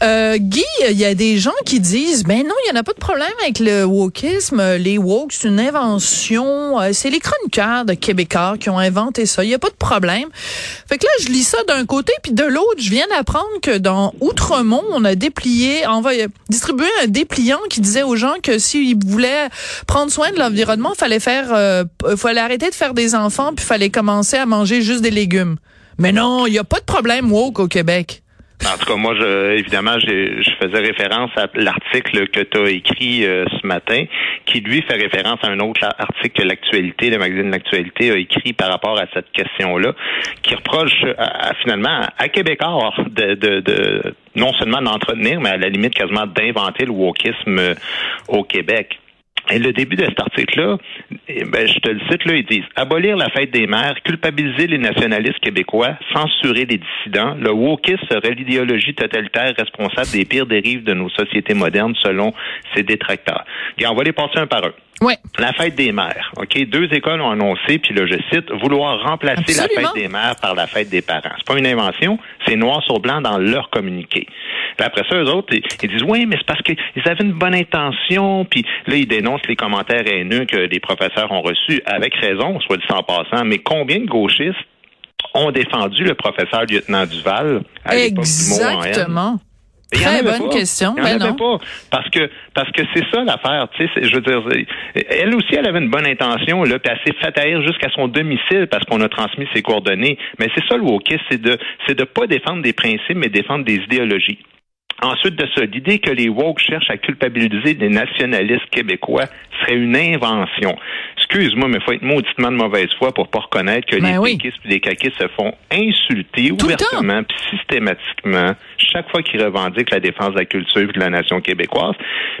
Euh, Guy, il y a des gens qui disent, ben non, il y en a pas de problème avec le wokisme. Les woke, c'est une invention. Euh, c'est les chroniqueurs de Québécois qui ont inventé ça. Il y a pas de problème. Fait que là, je lis ça d'un côté, puis de l'autre, je viens d'apprendre que dans Outremont, on a déplié, envoyé, distribué un dépliant qui disait aux gens que s'ils voulaient prendre soin de l'environnement, fallait faire, euh, fallait arrêter de faire des enfants, puis fallait commencer à manger juste des légumes. Mais non, il y a pas de problème woke au Québec. En tout cas, moi, je, évidemment, je, faisais référence à l'article que tu as écrit euh, ce matin, qui lui fait référence à un autre article que l'actualité, le magazine L'actualité a écrit par rapport à cette question-là, qui reproche à, finalement à Québécois de, de, de non seulement d'entretenir, mais à la limite quasiment d'inventer le wokisme euh, au Québec. Et le début de cet article-là, eh ben, je te le cite, là, ils disent abolir la fête des mères, culpabiliser les nationalistes québécois, censurer les dissidents. Le wokisme serait l'idéologie totalitaire responsable des pires dérives de nos sociétés modernes, selon ses détracteurs. Et on va les passer un par un. Ouais. La fête des mères. OK, deux écoles ont annoncé, puis là je cite, vouloir remplacer la fête des mères par la fête des parents. C'est pas une invention, c'est noir sur blanc dans leur communiqué. Puis après ça, eux autres, ils, disent oui, mais c'est parce qu'ils avaient une bonne intention, puis là ils dénoncent les commentaires haineux que les professeurs ont reçus avec raison, soit dit en passant. Mais combien de gauchistes ont défendu le professeur lieutenant Duval à Très bonne question. Il ben pas. Parce que parce que c'est ça l'affaire. Tu sais, je veux dire, elle aussi, elle avait une bonne intention. Là, puis elle s'est fait haïr jusqu'à son domicile parce qu'on a transmis ses coordonnées. Mais c'est ça le wokisme, c'est de c'est de pas défendre des principes, mais défendre des idéologies. Ensuite de ça, l'idée que les woke cherchent à culpabiliser des nationalistes québécois serait une invention. Excuse-moi, mais il faut être mauditement de mauvaise foi pour pas reconnaître que ben les péquistes et les caquistes se font insulter ouvertement puis systématiquement chaque fois qu'ils revendiquent la défense de la culture et de la nation québécoise.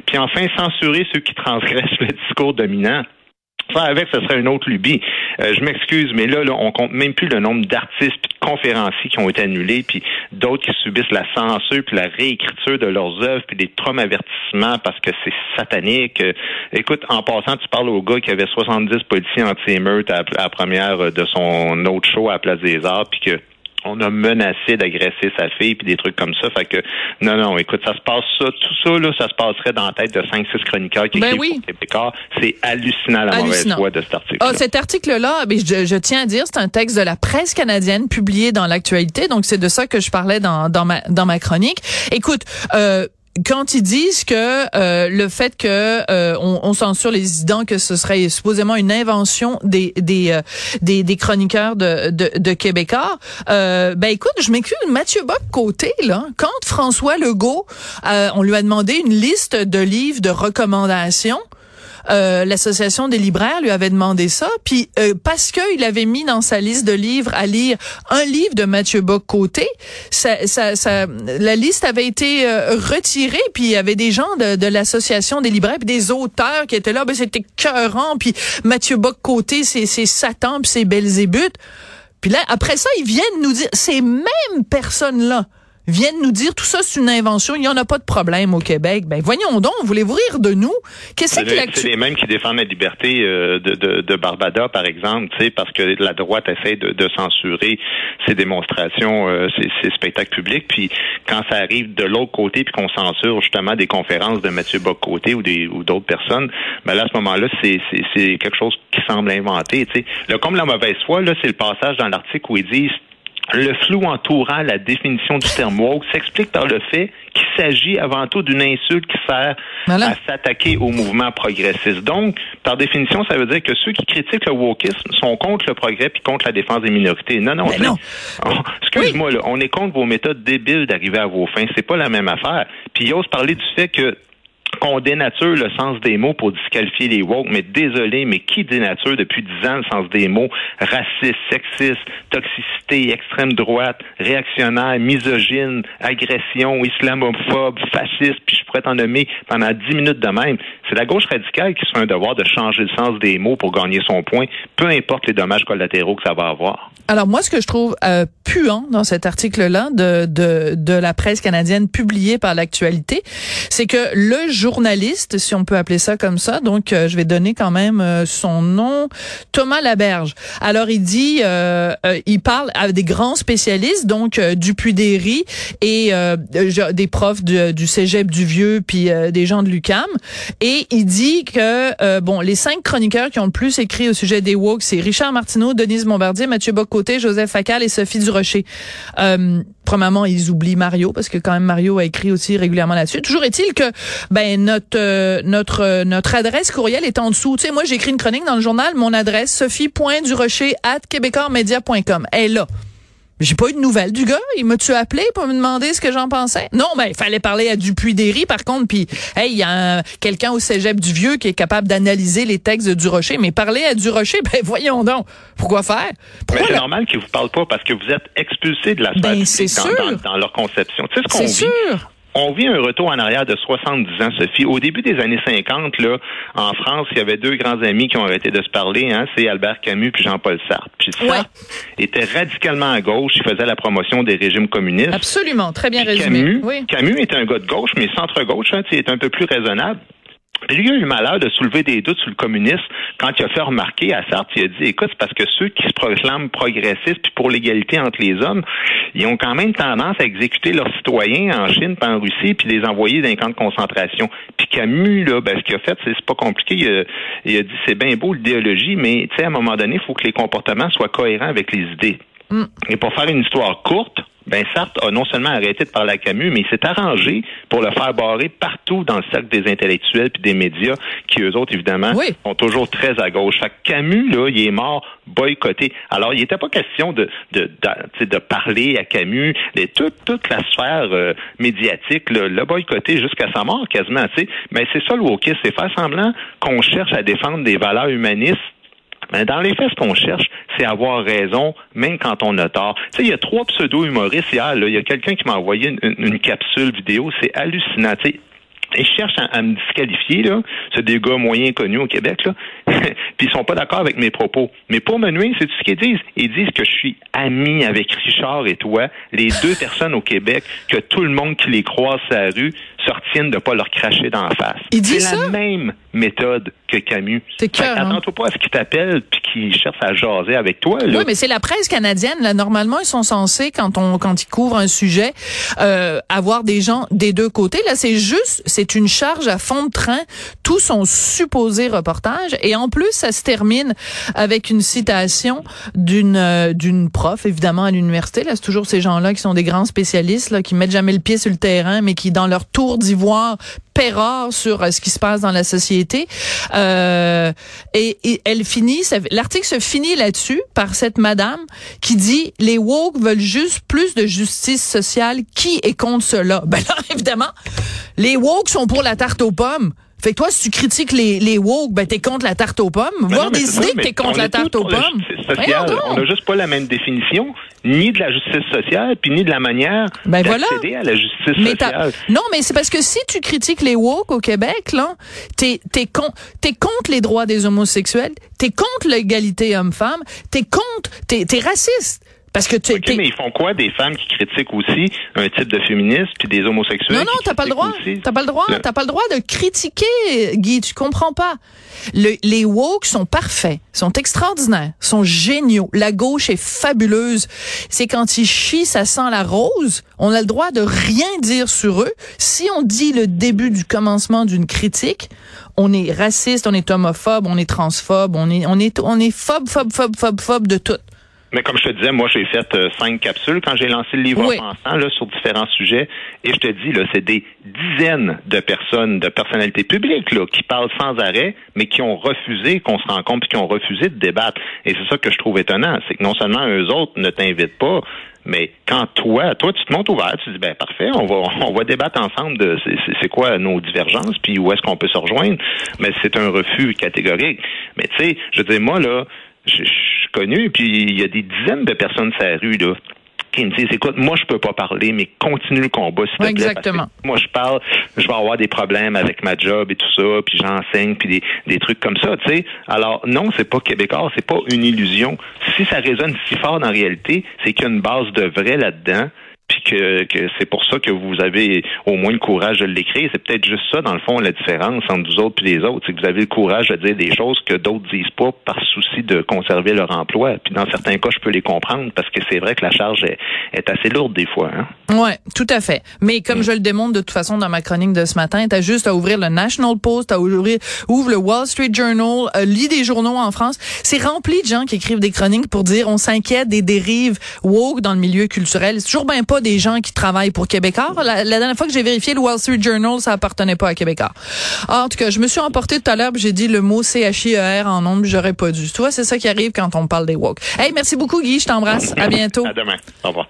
Puis enfin, censurer ceux qui transgressent le discours dominant. Ça, avec, ce serait une autre lubie. Euh, je m'excuse, mais là, là, on compte même plus le nombre d'artistes conférenciers qui ont été annulés, puis d'autres qui subissent la censure puis la réécriture de leurs œuvres, puis des traumavertissements parce que c'est satanique. Écoute, en passant, tu parles au gars qui avait 70 policiers anti-émeute à, à la première de son autre show à la Place des Arts, puis que on a menacé d'agresser sa fille puis des trucs comme ça. Fait que non, non, écoute, ça se passe ça, tout ça là, ça se passerait dans la tête de 5-6 chroniqueurs qui ben Québécois. C'est hallucinant la mauvaise foi de cet article. Ah, cet article-là, je, je, tiens à dire, c'est un texte de la presse canadienne publié dans l'actualité. Donc c'est de ça que je parlais dans, dans ma dans ma chronique. Écoute, euh, quand ils disent que euh, le fait que euh, on, on, censure les dissidents, que ce serait supposément une invention des des euh, des, des, chroniqueurs de de, de Québécois, euh, ben écoute, je m'excuse, Mathieu Bock côté là, quand François Legault, on lui a demandé une liste de livres de recommandations. Euh, l'association des libraires lui avait demandé ça, puis euh, parce qu'il avait mis dans sa liste de livres à lire un livre de Mathieu Bock-Côté, ça, ça, ça, la liste avait été euh, retirée, puis il y avait des gens de, l'association des libraires, puis des auteurs qui étaient là, ben c'était cœurant, puis Mathieu Bock-Côté, c'est Satan, puis c'est Belzébuth. Puis là, après ça, ils viennent nous dire, ces mêmes personnes-là viennent nous dire tout ça c'est une invention, il n'y en a pas de problème au Québec. Ben voyons donc, voulez-vous rire de nous? Qu'est-ce que C'est les mêmes qui défendent la liberté euh, de, de, de, Barbada, par exemple, tu sais, parce que la droite essaie de, de censurer ces démonstrations, euh, ces, ces, spectacles publics. Puis quand ça arrive de l'autre côté, puis qu'on censure justement des conférences de Mathieu Bock-Côté ou des ou d'autres personnes, ben là à ce moment-là, c'est quelque chose qui semble inventé. Tu sais, le comme la mauvaise foi, là, c'est le passage dans l'article où ils disent le flou entourant la définition du terme woke s'explique par le fait qu'il s'agit avant tout d'une insulte qui sert à s'attaquer au mouvement progressiste. Donc, par définition, ça veut dire que ceux qui critiquent le wokisme sont contre le progrès puis contre la défense des minorités. Non, non, non. excuse-moi, on est contre vos méthodes débiles d'arriver à vos fins. C'est pas la même affaire. Puis il ose parler du fait que qu'on dénature le sens des mots pour disqualifier les woke, mais désolé, mais qui dénature depuis dix ans le sens des mots? Raciste, sexiste, toxicité, extrême droite, réactionnaire, misogyne, agression, islamophobe, fasciste, puis je pourrais t'en nommer pendant dix minutes de même. C'est la gauche radicale qui se fait un devoir de changer le sens des mots pour gagner son point, peu importe les dommages collatéraux que ça va avoir. Alors moi, ce que je trouve euh, puant dans cet article-là de, de, de la presse canadienne publié par l'actualité, c'est que le journaliste, si on peut appeler ça comme ça, donc euh, je vais donner quand même euh, son nom, Thomas Laberge. Alors il dit, euh, il parle à des grands spécialistes, donc Dupuis-Derry et des profs du Cégep du Vieux, puis des gens de l'UCAM, et il dit que bon, les cinq chroniqueurs qui ont le plus écrit au sujet des woke, c'est Richard Martineau, Denise Bombardier, Mathieu Bocoté, Joseph Facal et Sophie Durocher. Euh, premièrement, ils oublient Mario parce que quand même Mario a écrit aussi régulièrement là-dessus. Toujours est-il que ben notre euh, notre euh, notre adresse courriel est en dessous. Tu sais, moi j'ai écrit une chronique dans le journal, mon adresse sophie.durocher at québécoismedia.com. Elle est là. J'ai pas eu de nouvelles du gars. Il m'a-tu appelé pour me demander ce que j'en pensais? Non, ben, il fallait parler à Dupuis-Derry, par contre, puis, hey, il y a quelqu'un au cégep du Vieux qui est capable d'analyser les textes de Durocher, mais parler à Durocher, ben, voyons donc. Pourquoi faire? Pourquoi c'est normal qu'il vous parle pas parce que vous êtes expulsé de la ben, sphère dans, dans, dans, leur conception. Tu sais ce qu'on vit? Sûr on vit un retour en arrière de 70 ans, Sophie. Au début des années 50, là, en France, il y avait deux grands amis qui ont arrêté de se parler, hein, c'est Albert Camus puis Jean-Paul Sartre. Puis Sartre était radicalement à gauche, il faisait la promotion des régimes communistes. Absolument, très bien résumé. Camus, Camus était un gars de gauche, mais centre-gauche, hein, il est un peu plus raisonnable. Lui a eu le malheur de soulever des doutes sur le communisme quand il a fait remarquer à Sartre, il a dit, écoute, c'est parce que ceux qui se proclament progressistes puis pour l'égalité entre les hommes, ils ont quand même tendance à exécuter leurs citoyens en Chine puis en Russie puis les envoyer dans les camps de concentration. Puis Camus, là, ben, ce qu'il a fait, c'est pas compliqué. Il a, il a dit, c'est bien beau l'idéologie, mais tu sais, à un moment donné, il faut que les comportements soient cohérents avec les idées. Mm. Et pour faire une histoire courte, ben Sartre a non seulement arrêté de parler à Camus, mais il s'est arrangé pour le faire barrer partout dans le cercle des intellectuels puis des médias, qui eux autres, évidemment, sont toujours très à gauche. Fait Camus, là, il est mort boycotté. Alors, il n'était pas question de, de, de, de, parler à Camus. Toute, toute la sphère euh, médiatique l'a boycotté jusqu'à sa mort, quasiment. Mais c'est ça le wokisme, c'est faire semblant qu'on cherche à défendre des valeurs humanistes mais dans les faits, ce qu'on cherche, c'est avoir raison, même quand on a tort. Tu sais, il y a trois pseudo-humoristes hier. Là. Il y a quelqu'un qui m'a envoyé une, capsule vidéo. C'est hallucinant. Tu sais, ils cherchent à, me disqualifier, là. C'est des gars moyens connus au Québec, là. Puis ils sont pas d'accord avec mes propos. Mais pour me nuire, c'est ce qu'ils disent. Ils disent que je suis ami avec Richard et toi, les deux personnes au Québec, que tout le monde qui les croise à rue se retienne de pas leur cracher dans la face. C'est la même méthode que Camus. Attends-toi pas à ce qu'ils t'appellent puis qu'ils cherchent à jaser avec toi. Là. Oui, mais c'est la presse canadienne. Là, normalement, ils sont censés, quand on quand ils couvrent un sujet, euh, avoir des gens des deux côtés. Là, c'est juste c'est une charge à fond de train, tout son supposé reportage. Et en plus, ça se termine avec une citation d'une euh, d'une prof, évidemment, à l'université. Là, c'est toujours ces gens-là qui sont des grands spécialistes, là, qui mettent jamais le pied sur le terrain, mais qui, dans leur tour d'ivoire, rare sur euh, ce qui se passe dans la société. Euh, et, et, elle finit, l'article se finit là-dessus par cette madame qui dit les woke veulent juste plus de justice sociale. Qui est contre cela? Ben là, évidemment, les woke sont pour la tarte aux pommes. Fait que toi, si tu critiques les, les woke, ben t'es contre la tarte aux pommes. Voir des idées que t'es contre la tarte aux pommes. on n'a juste pas la même définition, ni de la justice sociale, puis ni de la manière ben d'accéder à la justice sociale. Non, mais c'est parce que si tu critiques les woke au Québec, là, t'es t'es con, t'es contre les droits des homosexuels, t'es contre l'égalité homme-femme, t'es contre, t'es t'es raciste. Parce que tu mais ils font quoi des femmes qui critiquent aussi un type de féministe puis des homosexuels Non non, t'as pas le droit. T'as pas le droit. T'as pas le droit de critiquer, Guy. Tu comprends pas. Le, les woke sont parfaits, sont extraordinaires, sont géniaux. La gauche est fabuleuse. C'est quand ils chient, ça sent la rose. On a le droit de rien dire sur eux. Si on dit le début du commencement d'une critique, on est raciste, on est homophobe, on est transphobe, on est on est on est phobe, phobe, phobe, phobe, phobe de tout. Mais comme je te disais, moi, j'ai fait euh, cinq capsules quand j'ai lancé le livre en pensant là, sur différents sujets. Et je te dis, là, c'est des dizaines de personnes, de personnalités publiques là, qui parlent sans arrêt, mais qui ont refusé qu'on se rencontre, qui ont refusé de débattre. Et c'est ça que je trouve étonnant. C'est que non seulement eux autres ne t'invitent pas, Mais quand toi, toi, tu te montes ouvert, tu dis ben parfait, on va on va débattre ensemble de c'est quoi nos divergences, puis où est-ce qu'on peut se rejoindre. Mais c'est un refus catégorique. Mais tu sais, je dis moi là, je suis connu, puis il y a des dizaines de personnes sur la rue là qui me disent écoute, moi je peux pas parler, mais continue le combat s'il te plaît. Exactement. moi je parle, je vais avoir des problèmes avec ma job et tout ça, puis j'enseigne, puis des, des trucs comme ça, tu sais. Alors non, c'est pas québécois, c'est pas une illusion. Si ça résonne si fort dans la réalité, c'est qu'il y a une base de vrai là-dedans puis que, que c'est pour ça que vous avez au moins le courage de l'écrire. C'est peut-être juste ça, dans le fond, la différence entre vous autres et les autres, c'est que vous avez le courage de dire des choses que d'autres disent pas par souci de conserver leur emploi. Puis dans certains cas, je peux les comprendre parce que c'est vrai que la charge est, est assez lourde des fois. Hein? Ouais, tout à fait. Mais comme mm. je le démontre de toute façon dans ma chronique de ce matin, t'as juste à ouvrir le National Post, à ouvrir, ouvre le Wall Street Journal, euh, lis des journaux en France. C'est rempli de gens qui écrivent des chroniques pour dire on s'inquiète des dérives woke dans le milieu culturel. C'est toujours bien pas des gens qui travaillent pour Québécois. La, dernière fois que j'ai vérifié le Wall Street Journal, ça appartenait pas à Québécois. Ah, en tout cas, je me suis emporté tout à l'heure, j'ai dit le mot C-H-I-E-R en nombre, j'aurais pas dû. Tu vois, c'est ça qui arrive quand on parle des woke. Hey, merci beaucoup, Guy. Je t'embrasse. À bientôt. À demain. Au revoir.